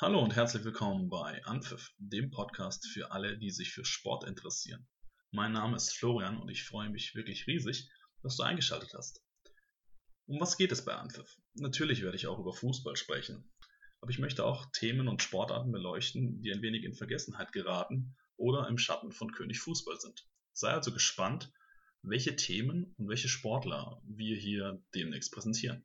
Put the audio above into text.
Hallo und herzlich willkommen bei Anpfiff, dem Podcast für alle, die sich für Sport interessieren. Mein Name ist Florian und ich freue mich wirklich riesig, dass du eingeschaltet hast. Um was geht es bei Anpfiff? Natürlich werde ich auch über Fußball sprechen, aber ich möchte auch Themen und Sportarten beleuchten, die ein wenig in Vergessenheit geraten oder im Schatten von König Fußball sind. Sei also gespannt, welche Themen und welche Sportler wir hier demnächst präsentieren.